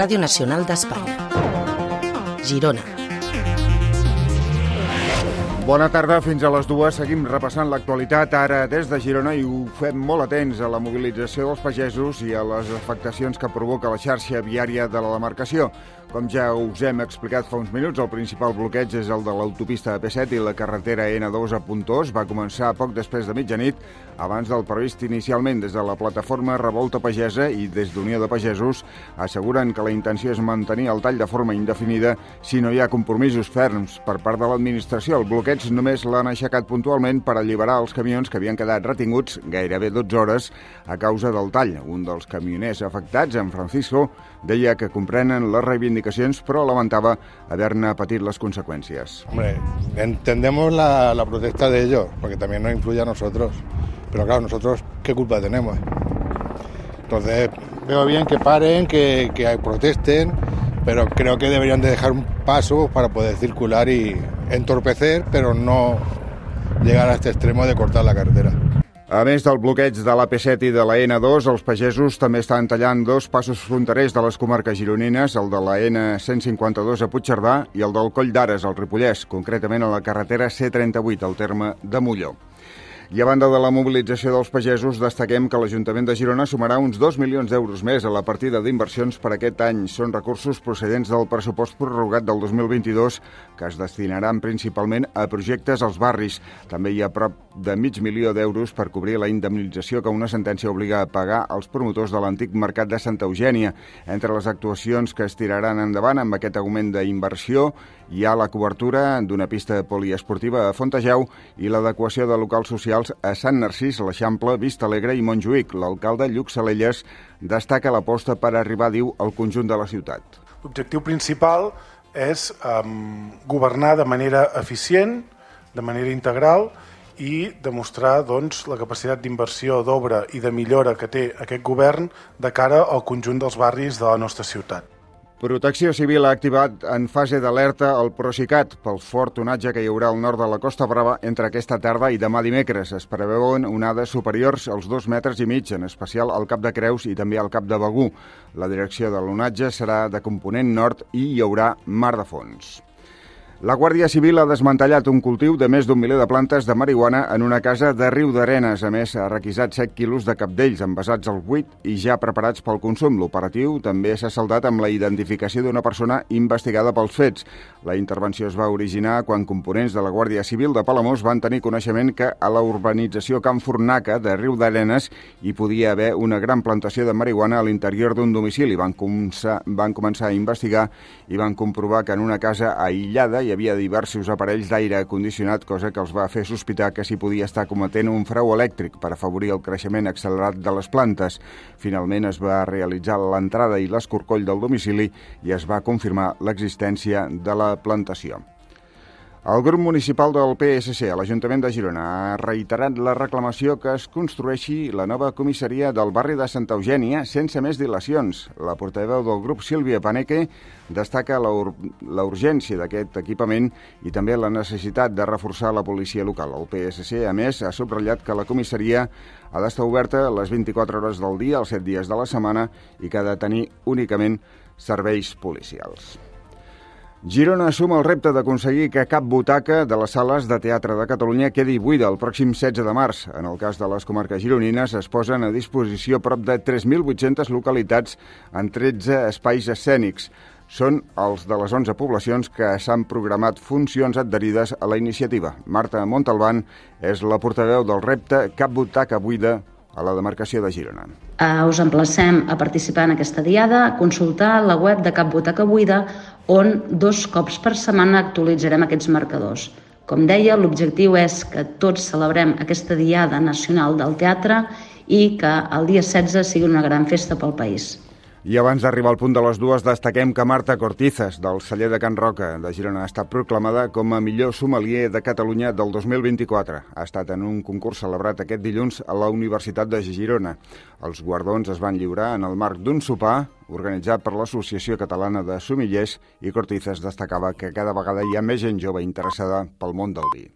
Ràdio Nacional d'Espanya. Girona. Bona tarda, fins a les dues. Seguim repassant l'actualitat ara des de Girona i ho fem molt atents a la mobilització dels pagesos i a les afectacions que provoca la xarxa viària de la demarcació. Com ja us hem explicat fa uns minuts, el principal bloqueig és el de l'autopista AP7 i la carretera N2 a Puntós. Va començar poc després de mitjanit, abans del previst inicialment des de la plataforma Revolta Pagesa i des d'Unió de Pagesos asseguren que la intenció és mantenir el tall de forma indefinida si no hi ha compromisos ferms per part de l'administració. El bloqueig només l'han aixecat puntualment per alliberar els camions que havien quedat retinguts gairebé 12 hores a causa del tall. Un dels camioners afectats, en Francisco, deia que comprenen les reivindicacions però lamentava haver-ne patit les conseqüències. Hombre, entendemos la, la protesta de ellos, porque también nos influye a nosotros. Pero claro, nosotros, ¿qué culpa tenemos? Entonces, veo bien que paren, que, que protesten, pero creo que deberían de dejar un paso para poder circular y entorpecer, pero no llegar a este extremo de cortar la carretera. A més del bloqueig de l'AP7 i de la N2, els pagesos també estan tallant dos passos fronterers de les comarques gironines, el de la N152 a Puigcerdà i el del Coll d'Ares, al Ripollès, concretament a la carretera C38, al terme de Molló. I a banda de la mobilització dels pagesos, destaquem que l'Ajuntament de Girona sumarà uns 2 milions d'euros més a la partida d'inversions per aquest any. Són recursos procedents del pressupost prorrogat del 2022 que es destinaran principalment a projectes als barris. També hi ha prop de mig milió d'euros per cobrir la indemnització que una sentència obliga a pagar als promotors de l'antic mercat de Santa Eugènia. Entre les actuacions que es tiraran endavant amb aquest augment d'inversió hi ha la cobertura d'una pista poliesportiva a Fontejau i l'adequació de locals socials socials a Sant Narcís, l'Eixample, Vista Alegre i Montjuïc. L'alcalde Lluc Salelles destaca l'aposta per arribar, diu, al conjunt de la ciutat. L'objectiu principal és um, governar de manera eficient, de manera integral i demostrar doncs, la capacitat d'inversió d'obra i de millora que té aquest govern de cara al conjunt dels barris de la nostra ciutat. Protecció Civil ha activat en fase d'alerta el Procicat pel fort onatge que hi haurà al nord de la Costa Brava entre aquesta tarda i demà dimecres. Es preveuen onades superiors als dos metres i mig, en especial al Cap de Creus i també al Cap de Begú. La direcció de l'onatge serà de component nord i hi haurà mar de fons. La Guàrdia Civil ha desmantellat un cultiu de més d'un miler de plantes de marihuana en una casa de Riu d'Arenes. A més, ha requisat 7 quilos de capdells envasats al buit i ja preparats pel consum. L'operatiu també s'ha saldat amb la identificació d'una persona investigada pels fets. La intervenció es va originar quan components de la Guàrdia Civil de Palamós van tenir coneixement que a la urbanització Can Fornaca de Riu d'Arenes hi podia haver una gran plantació de marihuana a l'interior d'un domicili. Van començar, van començar a investigar i van comprovar que en una casa aïllada hi havia diversos aparells d'aire condicionat, cosa que els va fer sospitar que s'hi podia estar cometent un frau elèctric per afavorir el creixement accelerat de les plantes. Finalment es va realitzar l'entrada i l'escorcoll del domicili i es va confirmar l'existència de la plantació. El grup municipal del PSC a l'Ajuntament de Girona ha reiterat la reclamació que es construeixi la nova comissaria del barri de Santa Eugènia sense més dilacions. La portaveu del grup, Sílvia Paneque, destaca la, ur la urgència d'aquest equipament i també la necessitat de reforçar la policia local. El PSC, a més, ha subratllat que la comissaria ha d'estar oberta les 24 hores del dia, els 7 dies de la setmana i que ha de tenir únicament serveis policials. Girona assuma el repte d'aconseguir que cap butaca de les sales de teatre de Catalunya quedi buida el pròxim 16 de març. En el cas de les comarques gironines es posen a disposició prop de 3.800 localitats en 13 espais escènics. Són els de les 11 poblacions que s'han programat funcions adherides a la iniciativa. Marta Montalbán és la portaveu del repte Cap butaca buida a la demarcació de Girona. Uh, us emplacem a participar en aquesta diada, a consultar la web de Cap Butaca Buida, on dos cops per setmana actualitzarem aquests marcadors. Com deia, l'objectiu és que tots celebrem aquesta Diada Nacional del Teatre i que el dia 16 sigui una gran festa pel país. I abans d'arribar al punt de les dues, destaquem que Marta Cortizas, del celler de Can Roca de Girona, ha estat proclamada com a millor sommelier de Catalunya del 2024. Ha estat en un concurs celebrat aquest dilluns a la Universitat de Girona. Els guardons es van lliurar en el marc d'un sopar organitzat per l'Associació Catalana de Somillers i Cortizas destacava que cada vegada hi ha més gent jove interessada pel món del vi.